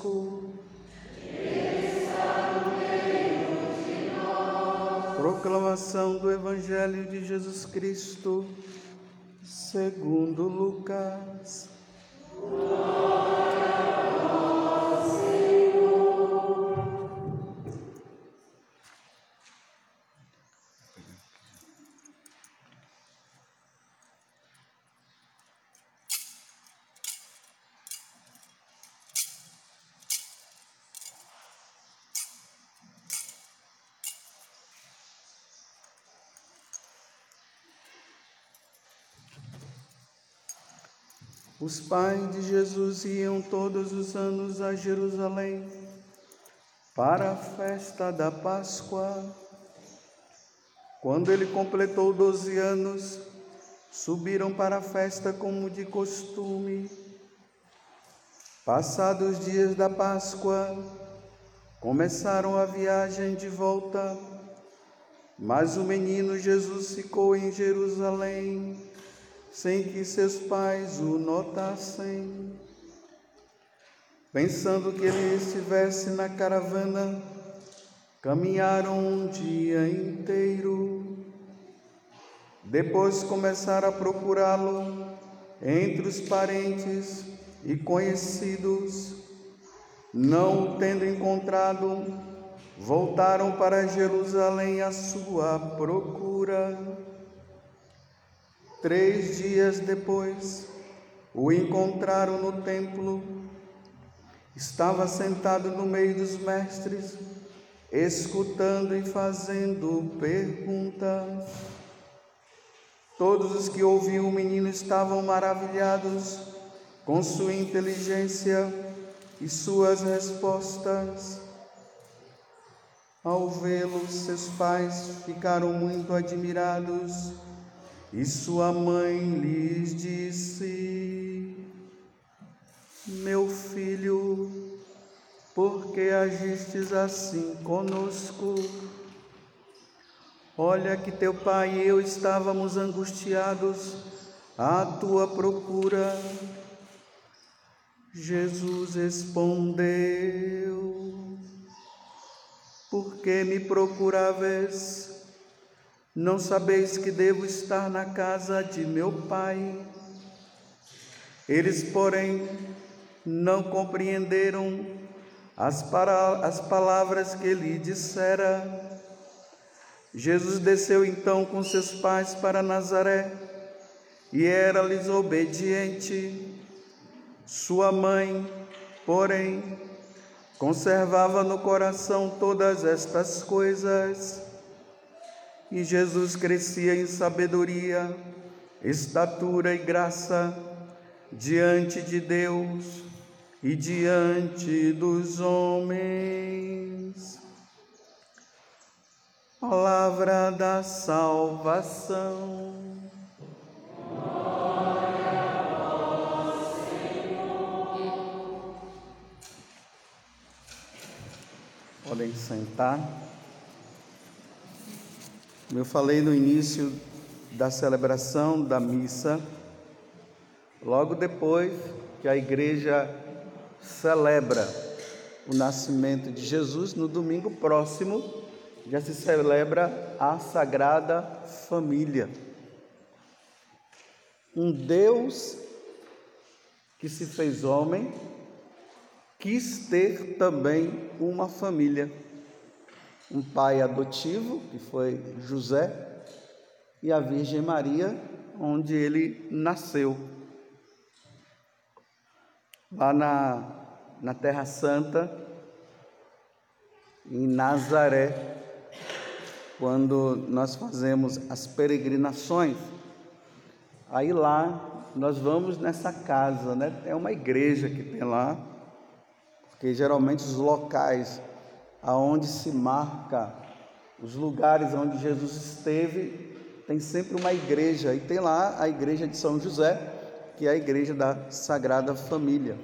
convosco. Proclamação do Evangelho de Jesus Cristo, segundo Lucas. Os pais de Jesus iam todos os anos a Jerusalém para a festa da Páscoa. Quando ele completou doze anos, subiram para a festa como de costume. Passados os dias da Páscoa, começaram a viagem de volta, mas o menino Jesus ficou em Jerusalém sem que seus pais o notassem. Pensando que ele estivesse na caravana, caminharam um dia inteiro. Depois começaram a procurá-lo entre os parentes e conhecidos. Não o tendo encontrado, voltaram para Jerusalém à sua procura. Três dias depois, o encontraram no templo. Estava sentado no meio dos mestres, escutando e fazendo perguntas. Todos os que ouviam o menino estavam maravilhados com sua inteligência e suas respostas. Ao vê-lo, seus pais ficaram muito admirados. E sua mãe lhes disse: Meu filho, por que agistes assim conosco? Olha que teu pai e eu estávamos angustiados à tua procura. Jesus respondeu: Por que me procuráveis? Não sabeis que devo estar na casa de meu pai? Eles, porém, não compreenderam as, para, as palavras que lhe dissera. Jesus desceu então com seus pais para Nazaré e era-lhes obediente. Sua mãe, porém, conservava no coração todas estas coisas. E Jesus crescia em sabedoria, estatura e graça diante de Deus e diante dos homens. Palavra da salvação. Podem sentar. Como eu falei no início da celebração da missa, logo depois que a igreja celebra o nascimento de Jesus, no domingo próximo já se celebra a Sagrada Família. Um Deus que se fez homem quis ter também uma família um pai adotivo, que foi José, e a Virgem Maria, onde ele nasceu. Lá na, na Terra Santa, em Nazaré, quando nós fazemos as peregrinações, aí lá nós vamos nessa casa, né? É uma igreja que tem lá, porque geralmente os locais aonde se marca os lugares onde Jesus esteve, tem sempre uma igreja, e tem lá a igreja de São José, que é a igreja da Sagrada Família.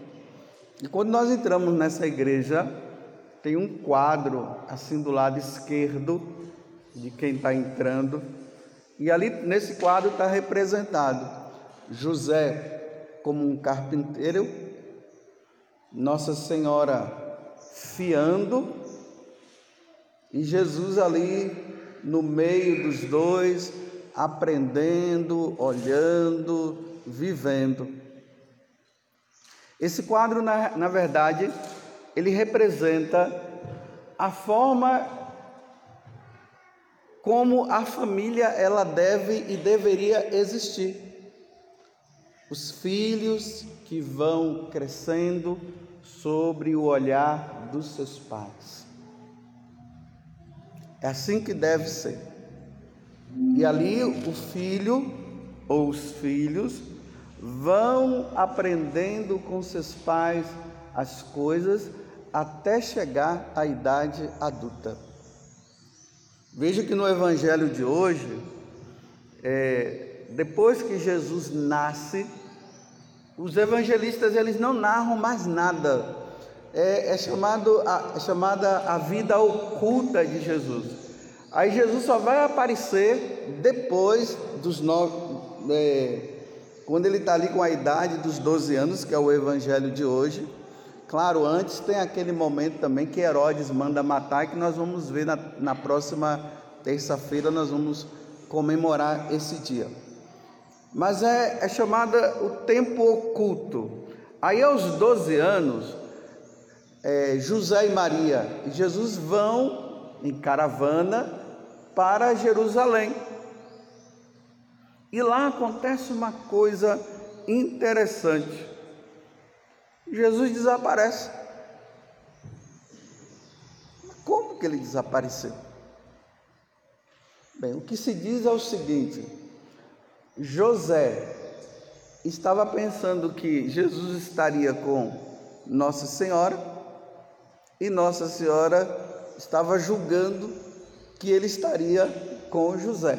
E quando nós entramos nessa igreja, tem um quadro assim do lado esquerdo de quem está entrando, e ali nesse quadro está representado José como um carpinteiro, Nossa Senhora fiando e Jesus ali no meio dos dois, aprendendo, olhando, vivendo. Esse quadro, na, na verdade, ele representa a forma como a família ela deve e deveria existir. Os filhos que vão crescendo sobre o olhar dos seus pais. É assim que deve ser. E ali o filho ou os filhos vão aprendendo com seus pais as coisas até chegar à idade adulta. Veja que no Evangelho de hoje, é, depois que Jesus nasce, os evangelistas eles não narram mais nada. É, é, chamado a, é chamada a vida oculta de Jesus. Aí Jesus só vai aparecer depois dos nove, é, quando ele está ali com a idade dos 12 anos, que é o evangelho de hoje. Claro, antes tem aquele momento também que Herodes manda matar que nós vamos ver na, na próxima terça-feira, nós vamos comemorar esse dia. Mas é, é chamada o tempo oculto. Aí aos 12 anos, é, José e Maria e Jesus vão em caravana para Jerusalém. E lá acontece uma coisa interessante. Jesus desaparece. Como que ele desapareceu? Bem, o que se diz é o seguinte: José estava pensando que Jesus estaria com Nossa Senhora e Nossa Senhora estava julgando que ele estaria com José.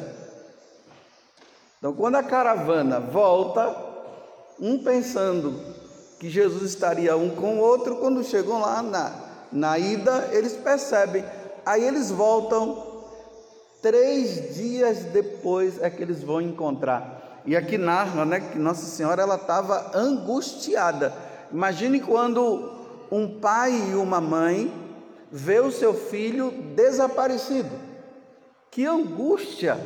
Então, quando a caravana volta, um pensando que Jesus estaria um com o outro, quando chegam lá na, na ida, eles percebem. Aí eles voltam, três dias depois é que eles vão encontrar. E aqui narra né, que Nossa Senhora ela estava angustiada. Imagine quando um pai e uma mãe vê o seu filho desaparecido. Que angústia!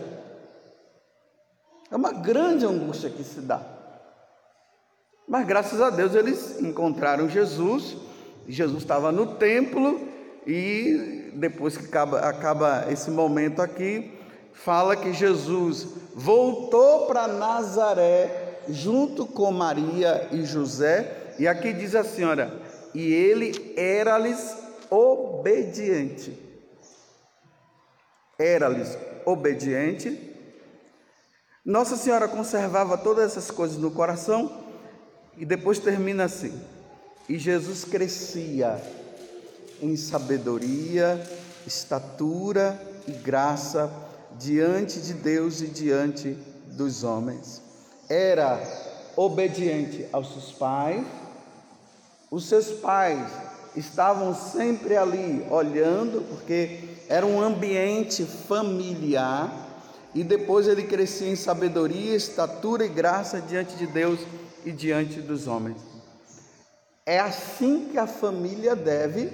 É uma grande angústia que se dá. Mas graças a Deus eles encontraram Jesus. Jesus estava no templo e depois que acaba, acaba esse momento aqui, fala que Jesus voltou para Nazaré junto com Maria e José. E aqui diz a senhora: e ele era-lhes obediente. Era-lhes obediente. Nossa Senhora conservava todas essas coisas no coração e depois termina assim: E Jesus crescia em sabedoria, estatura e graça diante de Deus e diante dos homens. Era obediente aos seus pais, os seus pais estavam sempre ali olhando, porque era um ambiente familiar, e depois ele crescia em sabedoria, estatura e graça diante de Deus e diante dos homens. É assim que a família deve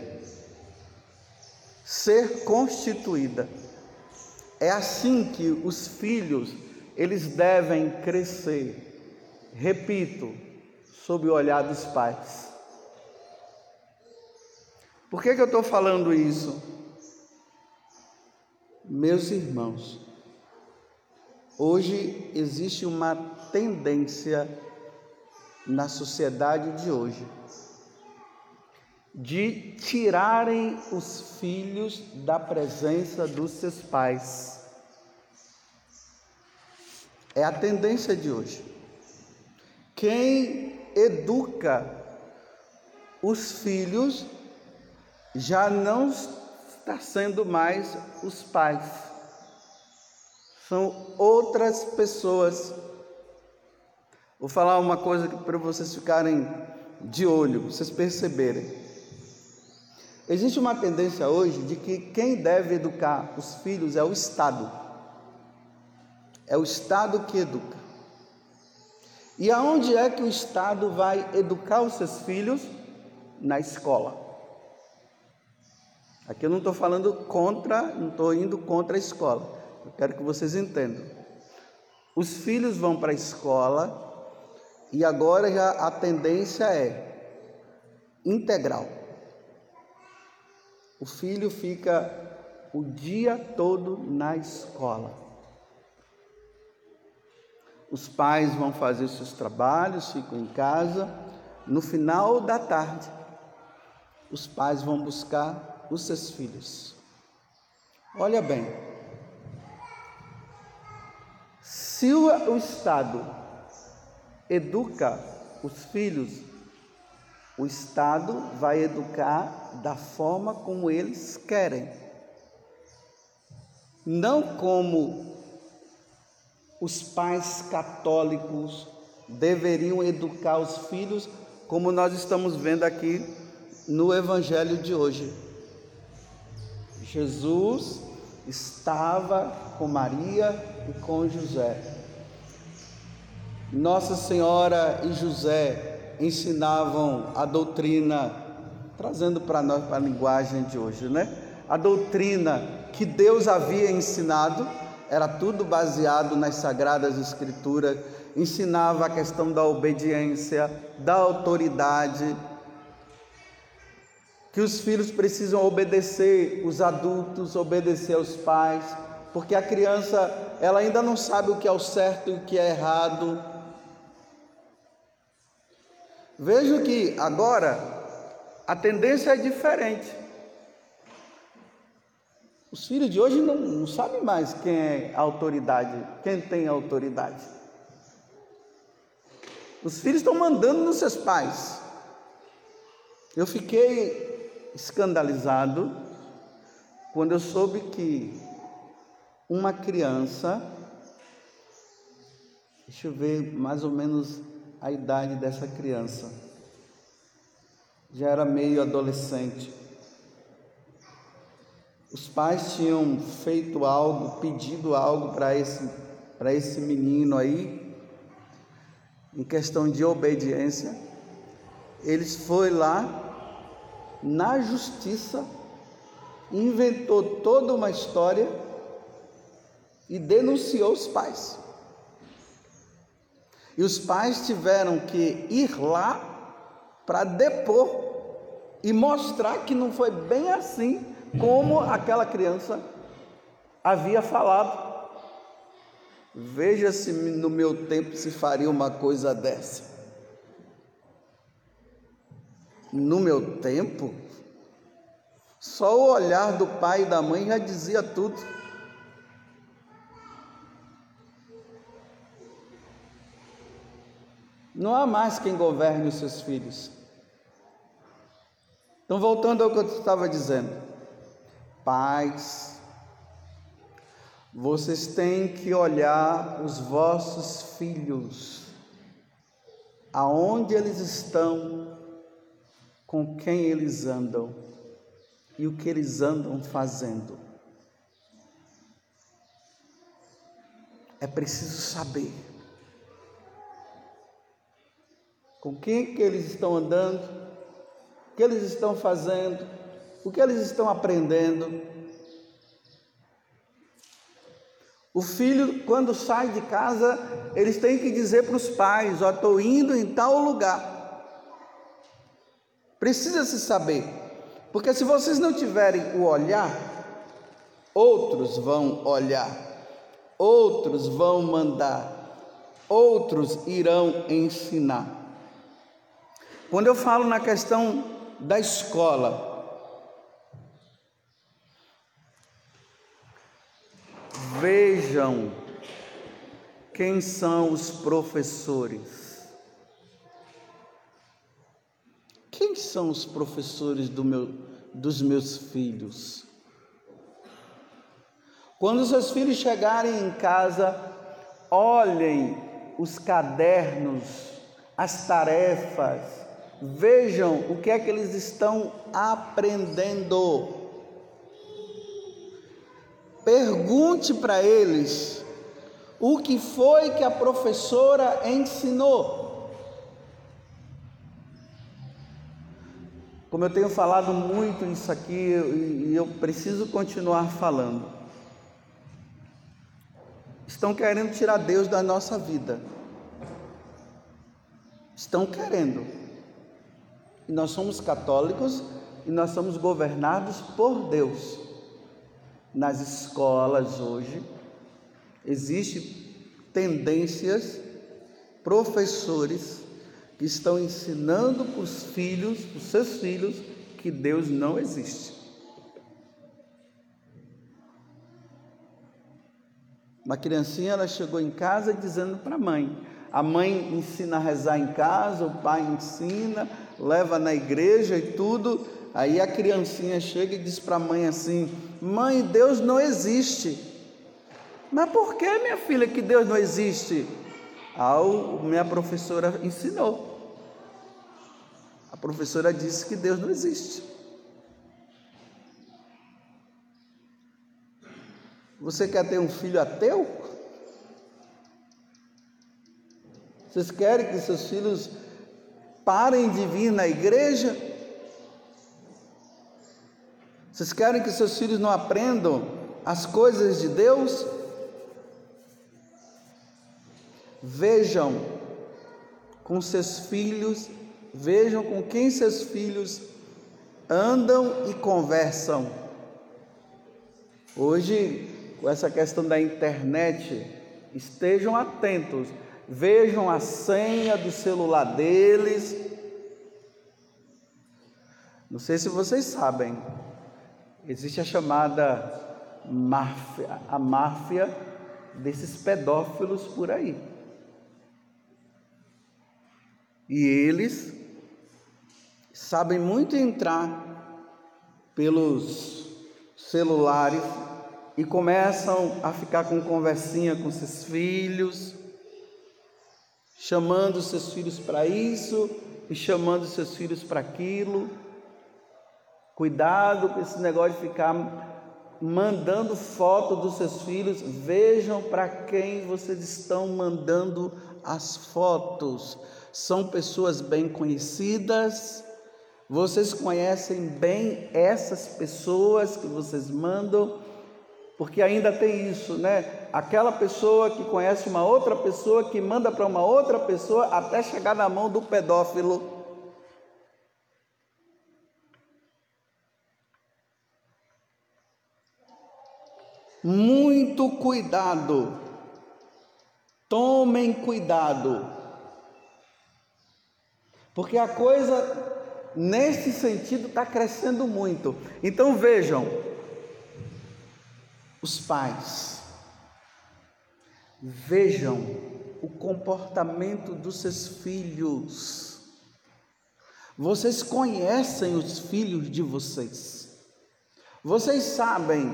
ser constituída. É assim que os filhos eles devem crescer. Repito, sob o olhar dos pais. Por que, que eu estou falando isso? Meus irmãos, hoje existe uma tendência na sociedade de hoje de tirarem os filhos da presença dos seus pais. É a tendência de hoje. Quem educa os filhos já não está sendo mais os pais, são outras pessoas Vou falar uma coisa para vocês ficarem de olho, vocês perceberem. Existe uma tendência hoje de que quem deve educar os filhos é o Estado. É o Estado que educa. E aonde é que o Estado vai educar os seus filhos? na escola. Aqui eu não estou falando contra, não estou indo contra a escola. Eu quero que vocês entendam. Os filhos vão para a escola e agora já a tendência é integral. O filho fica o dia todo na escola. Os pais vão fazer os seus trabalhos, ficam em casa. No final da tarde, os pais vão buscar os seus filhos. Olha bem, se o, Estado educa os filhos, o Estado vai educar da forma como eles querem, não como os pais católicos deveriam educar os filhos, como nós estamos vendo aqui no Evangelho de hoje. Jesus estava com Maria e com José. Nossa Senhora e José ensinavam a doutrina, trazendo para nós para a linguagem de hoje, né? A doutrina que Deus havia ensinado era tudo baseado nas sagradas escrituras, ensinava a questão da obediência, da autoridade, que os filhos precisam obedecer os adultos, obedecer aos pais, porque a criança ela ainda não sabe o que é o certo e o que é errado. Vejo que agora a tendência é diferente. Os filhos de hoje não, não sabem mais quem é a autoridade, quem tem autoridade. Os filhos estão mandando nos seus pais. Eu fiquei escandalizado quando eu soube que uma criança, deixa eu ver mais ou menos a idade dessa criança, já era meio adolescente. Os pais tinham feito algo, pedido algo para esse, esse menino aí, em questão de obediência. Eles foi lá na justiça, inventou toda uma história e denunciou os pais. E os pais tiveram que ir lá para depor e mostrar que não foi bem assim como aquela criança havia falado. Veja se no meu tempo se faria uma coisa dessa. No meu tempo, só o olhar do pai e da mãe já dizia tudo. Não há mais quem governe os seus filhos. Então, voltando ao que eu estava dizendo. Pais, vocês têm que olhar os vossos filhos, aonde eles estão, com quem eles andam e o que eles andam fazendo. É preciso saber com quem que eles estão andando, o que eles estão fazendo, o que eles estão aprendendo? O filho, quando sai de casa, eles têm que dizer para os pais: Ó, estou indo em tal lugar. Precisa se saber, porque se vocês não tiverem o olhar, outros vão olhar, outros vão mandar, outros irão ensinar. Quando eu falo na questão da escola, Vejam quem são os professores. Quem são os professores do meu, dos meus filhos? Quando seus filhos chegarem em casa, olhem os cadernos, as tarefas, vejam o que é que eles estão aprendendo. Pergunte para eles o que foi que a professora ensinou. Como eu tenho falado muito isso aqui e eu preciso continuar falando. Estão querendo tirar Deus da nossa vida. Estão querendo. E nós somos católicos e nós somos governados por Deus. Nas escolas hoje existem tendências, professores estão ensinando para os filhos, para os seus filhos, que Deus não existe. Uma criancinha ela chegou em casa dizendo para a mãe: a mãe ensina a rezar em casa, o pai ensina, leva na igreja e tudo. Aí a criancinha chega e diz para a mãe assim: Mãe, Deus não existe. Mas por que, minha filha, que Deus não existe? A minha professora ensinou. A professora disse que Deus não existe. Você quer ter um filho ateu? Vocês querem que seus filhos parem de vir na igreja? Vocês querem que seus filhos não aprendam as coisas de Deus? Vejam com seus filhos Vejam com quem seus filhos andam e conversam. Hoje, com essa questão da internet, estejam atentos, vejam a senha do celular deles. Não sei se vocês sabem, existe a chamada máfia, a máfia desses pedófilos por aí. E eles sabem muito entrar pelos celulares e começam a ficar com conversinha com seus filhos, chamando seus filhos para isso e chamando seus filhos para aquilo. Cuidado com esse negócio de ficar mandando foto dos seus filhos. Vejam para quem vocês estão mandando as fotos são pessoas bem conhecidas. Vocês conhecem bem essas pessoas que vocês mandam, porque ainda tem isso, né? Aquela pessoa que conhece uma outra pessoa que manda para uma outra pessoa até chegar na mão do pedófilo. Muito cuidado. Tomem cuidado. Porque a coisa, nesse sentido, está crescendo muito. Então vejam, os pais, vejam o comportamento dos seus filhos. Vocês conhecem os filhos de vocês. Vocês sabem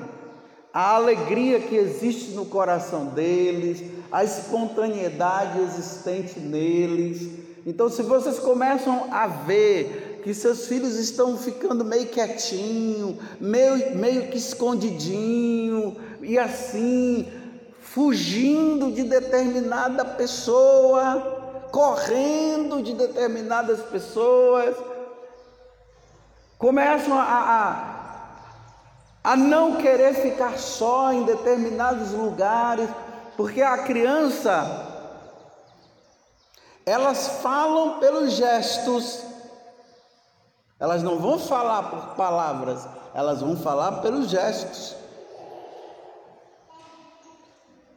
a alegria que existe no coração deles, a espontaneidade existente neles então, se vocês começam a ver que seus filhos estão ficando meio quietinho, meio, meio que escondidinho, e assim, fugindo de determinada pessoa, correndo de determinadas pessoas, começam a, a, a não querer ficar só em determinados lugares, porque a criança elas falam pelos gestos, elas não vão falar por palavras, elas vão falar pelos gestos.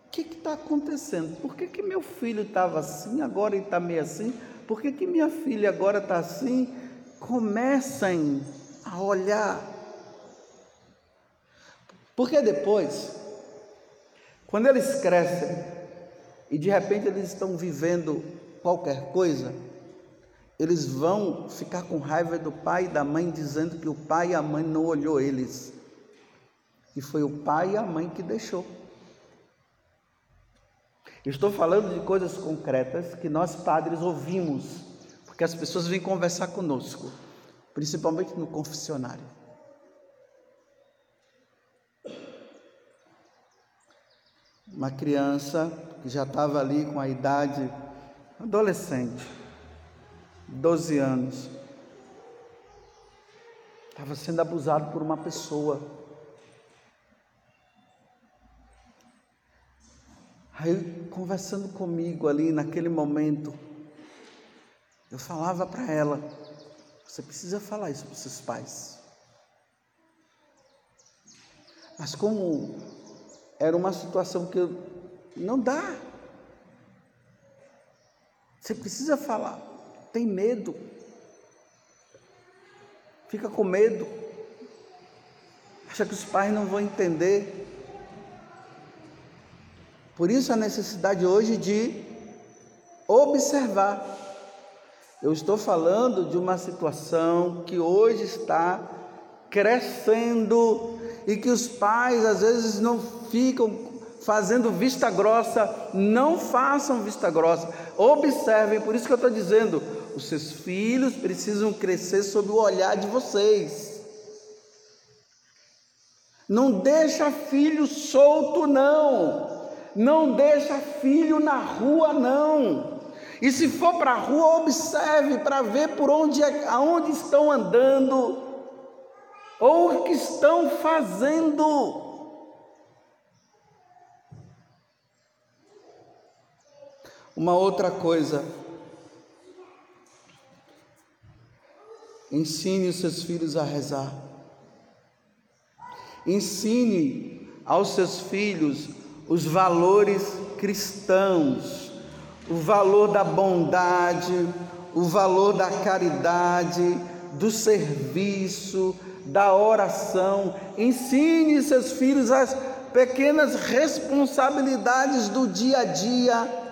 O que está acontecendo? Por que, que meu filho estava assim, agora ele está meio assim? Por que, que minha filha agora está assim? Comecem a olhar. Porque depois, quando eles crescem e de repente eles estão vivendo qualquer coisa, eles vão ficar com raiva do pai e da mãe, dizendo que o pai e a mãe não olhou eles. E foi o pai e a mãe que deixou. Estou falando de coisas concretas que nós padres ouvimos, porque as pessoas vêm conversar conosco, principalmente no confessionário. Uma criança que já estava ali com a idade adolescente, 12 anos. estava sendo abusado por uma pessoa. Aí, conversando comigo ali naquele momento, eu falava para ela: você precisa falar isso para os seus pais. Mas como era uma situação que eu, não dá. Você precisa falar. Tem medo. Fica com medo. Acha que os pais não vão entender. Por isso a necessidade hoje de observar. Eu estou falando de uma situação que hoje está crescendo e que os pais às vezes não ficam fazendo vista grossa, não façam vista grossa, observem, por isso que eu estou dizendo, os seus filhos precisam crescer sob o olhar de vocês. Não deixa filho solto, não. Não deixa filho na rua, não. E se for para a rua, observe para ver por onde, é, aonde estão andando, ou o que estão fazendo. Uma outra coisa, ensine os seus filhos a rezar. Ensine aos seus filhos os valores cristãos o valor da bondade, o valor da caridade, do serviço, da oração. Ensine seus filhos as pequenas responsabilidades do dia a dia.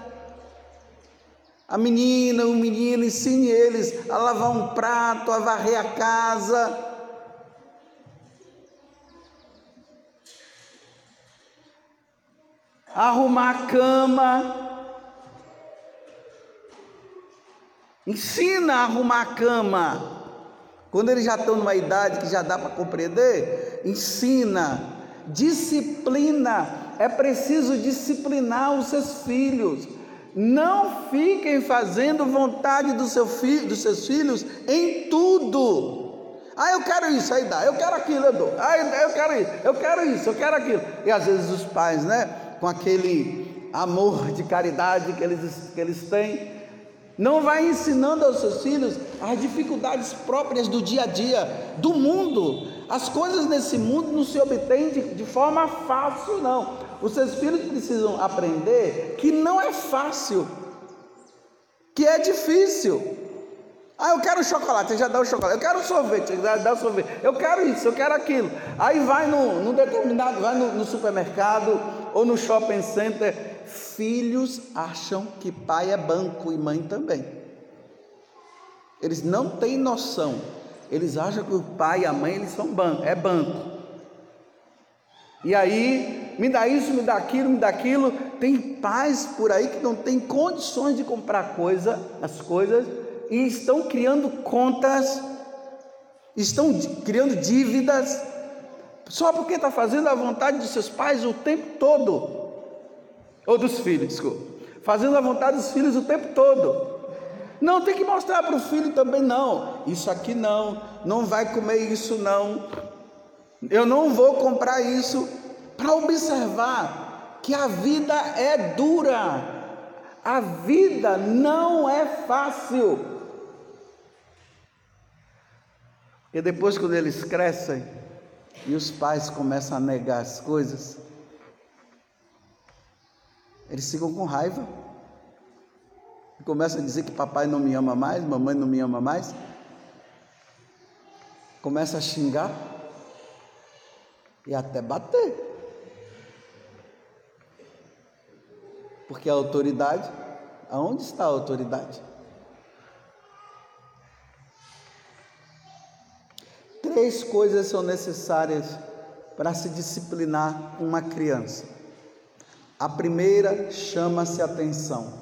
A menina, o menino, ensine eles a lavar um prato, a varrer a casa. Arrumar a cama. Ensina a arrumar a cama. Quando eles já estão numa idade que já dá para compreender, ensina, disciplina. É preciso disciplinar os seus filhos. Não fiquem fazendo vontade do seu dos seus filhos em tudo. Ah, eu quero isso, aí dá. Eu quero aquilo, eu dou. Ah, eu quero isso, eu quero isso, eu quero aquilo. E às vezes os pais, né, com aquele amor de caridade que eles, que eles têm, não vai ensinando aos seus filhos as dificuldades próprias do dia a dia, do mundo. As coisas nesse mundo não se obtêm de, de forma fácil, não. Os seus filhos precisam aprender que não é fácil, que é difícil. Ah, eu quero chocolate, já dá o chocolate. Eu quero sorvete, já dá o sorvete. Eu quero isso, eu quero aquilo. Aí vai no, no determinado, vai no, no supermercado ou no shopping center filhos acham que pai é banco e mãe também. Eles não têm noção. Eles acham que o pai e a mãe eles são banco, é banco. E aí, me dá isso, me dá aquilo, me dá aquilo. Tem pais por aí que não têm condições de comprar coisa, as coisas e estão criando contas, estão criando dívidas só porque está fazendo a vontade de seus pais o tempo todo ou dos filhos, desculpa, fazendo a vontade dos filhos o tempo todo. Não tem que mostrar para o filho também, não. Isso aqui não, não vai comer isso não. Eu não vou comprar isso para observar que a vida é dura. A vida não é fácil. Porque depois quando eles crescem e os pais começam a negar as coisas, eles ficam com raiva. E começam a dizer que papai não me ama mais, mamãe não me ama mais. Começa a xingar e até bater. Porque a autoridade, aonde está a autoridade? Três coisas são necessárias para se disciplinar uma criança. A primeira chama-se atenção.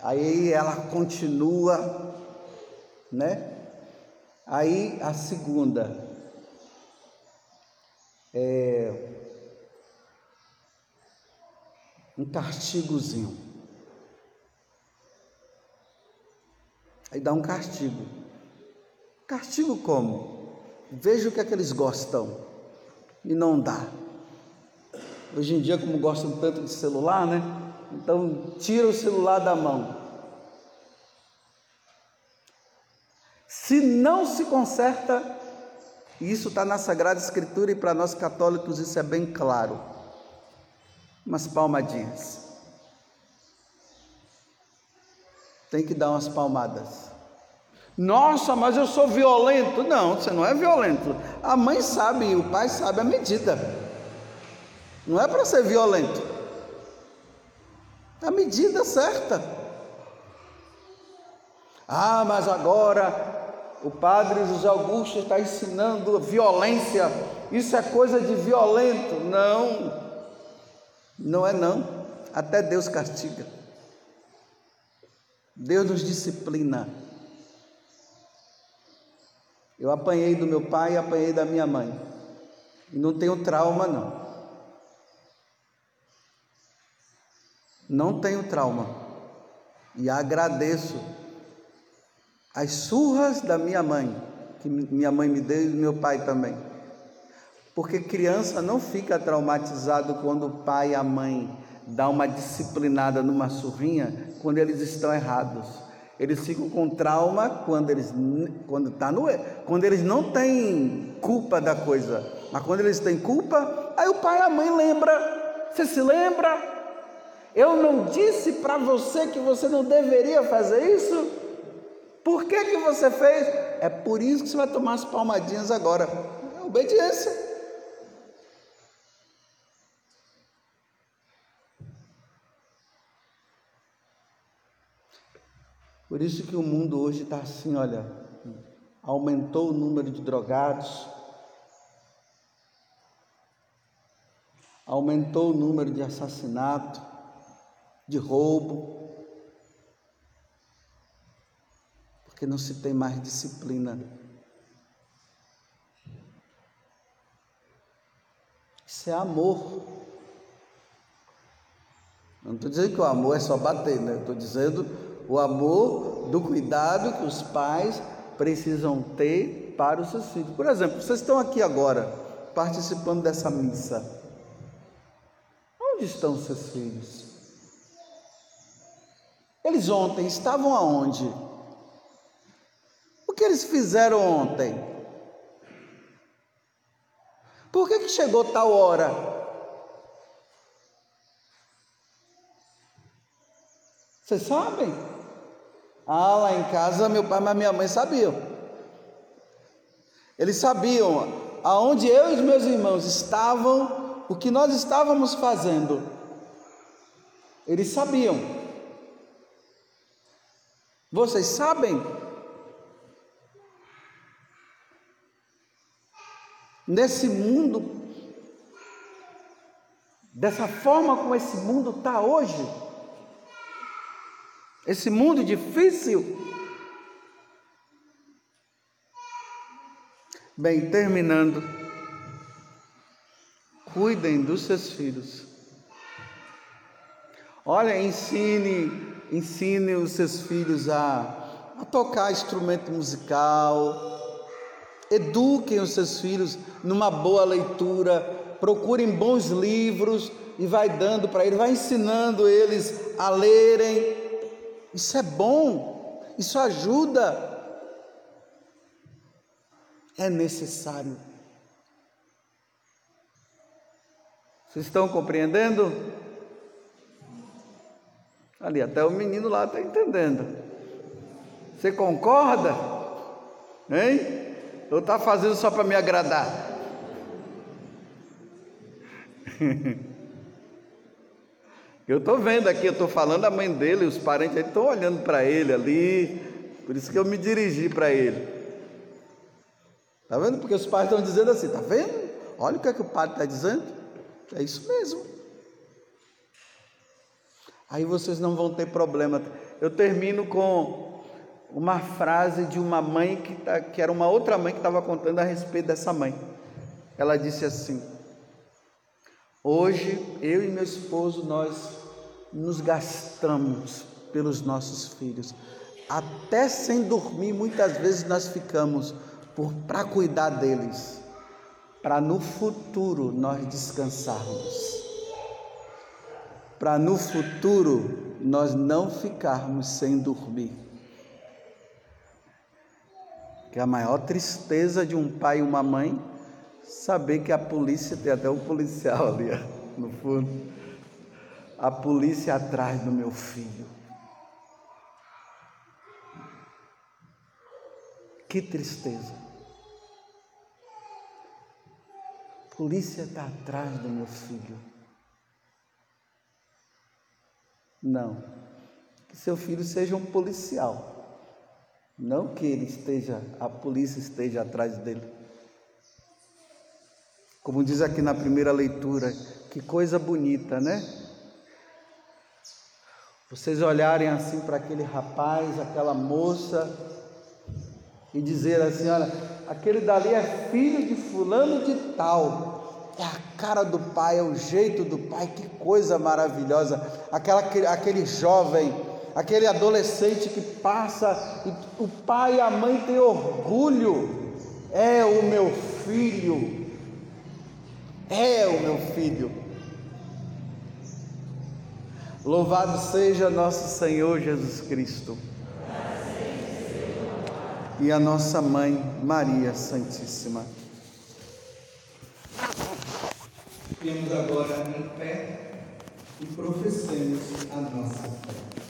Aí ela continua, né? Aí a segunda é um castigozinho. Aí dá um castigo. Castigo como? veja o que é que eles gostam e não dá. Hoje em dia, como gostam tanto de celular, né? Então, tira o celular da mão. Se não se conserta, isso está na Sagrada Escritura e para nós católicos isso é bem claro. Umas palmadinhas. Tem que dar umas palmadas. Nossa, mas eu sou violento. Não, você não é violento. A mãe sabe, o pai sabe a medida. Não é para ser violento. É a medida certa. Ah, mas agora o padre José Augusto está ensinando violência. Isso é coisa de violento. Não, não é não. Até Deus castiga. Deus nos disciplina. Eu apanhei do meu pai e apanhei da minha mãe. E não tenho trauma, não. Não tenho trauma. E agradeço as surras da minha mãe, que minha mãe me deu e meu pai também. Porque criança não fica traumatizado quando o pai e a mãe dá uma disciplinada numa surrinha quando eles estão errados. Eles ficam com trauma quando eles, quando, tá no, quando eles não têm culpa da coisa. Mas quando eles têm culpa, aí o pai e a mãe lembra. Você se lembra? Eu não disse para você que você não deveria fazer isso? Por que, que você fez? É por isso que você vai tomar as palmadinhas agora. É obediência. Por isso que o mundo hoje está assim, olha, aumentou o número de drogados, aumentou o número de assassinato, de roubo, porque não se tem mais disciplina. Isso é amor. Não estou dizendo que o amor é só bater, né? Estou dizendo o amor do cuidado que os pais precisam ter para os seus filhos. Por exemplo, vocês estão aqui agora participando dessa missa. Onde estão os seus filhos? Eles ontem estavam aonde? O que eles fizeram ontem? Por que, que chegou tal hora? Vocês sabem? Ah, lá em casa meu pai e minha mãe sabiam. Eles sabiam aonde eu e os meus irmãos estavam, o que nós estávamos fazendo. Eles sabiam. Vocês sabem? Nesse mundo, dessa forma como esse mundo está hoje, esse mundo difícil. Bem, terminando, cuidem dos seus filhos. Olha, ensine, ensine os seus filhos a, a tocar instrumento musical. Eduquem os seus filhos numa boa leitura, procurem bons livros e vai dando para eles, vai ensinando eles a lerem, isso é bom, isso ajuda. É necessário. Vocês estão compreendendo? Ali, até o menino lá está entendendo. Você concorda? Hein? Ou está fazendo só para me agradar? Eu estou vendo aqui, eu estou falando, a mãe dele, os parentes estão olhando para ele ali, por isso que eu me dirigi para ele. Está vendo? Porque os pais estão dizendo assim, está vendo? Olha o que, é que o padre está dizendo. É isso mesmo. Aí vocês não vão ter problema. Eu termino com uma frase de uma mãe que, tá, que era uma outra mãe que estava contando a respeito dessa mãe. Ela disse assim: Hoje eu e meu esposo nós nos gastamos pelos nossos filhos. Até sem dormir, muitas vezes nós ficamos, para cuidar deles, para no futuro nós descansarmos, para no futuro nós não ficarmos sem dormir. Que a maior tristeza de um pai e uma mãe saber que a polícia tem até um policial ali no fundo. A polícia atrás do meu filho. Que tristeza. Polícia está atrás do meu filho. Não. Que seu filho seja um policial. Não que ele esteja, a polícia esteja atrás dele. Como diz aqui na primeira leitura, que coisa bonita, né? Vocês olharem assim para aquele rapaz, aquela moça, e dizer assim: olha, aquele dali é filho de fulano de tal. É a cara do pai, é o jeito do pai, que coisa maravilhosa. Aquela, aquele jovem, aquele adolescente que passa e o pai e a mãe têm orgulho. É o meu filho. É o meu filho. Louvado seja nosso Senhor Jesus Cristo e a nossa mãe Maria Santíssima. Fiquemos agora em pé e professemos a nossa fé.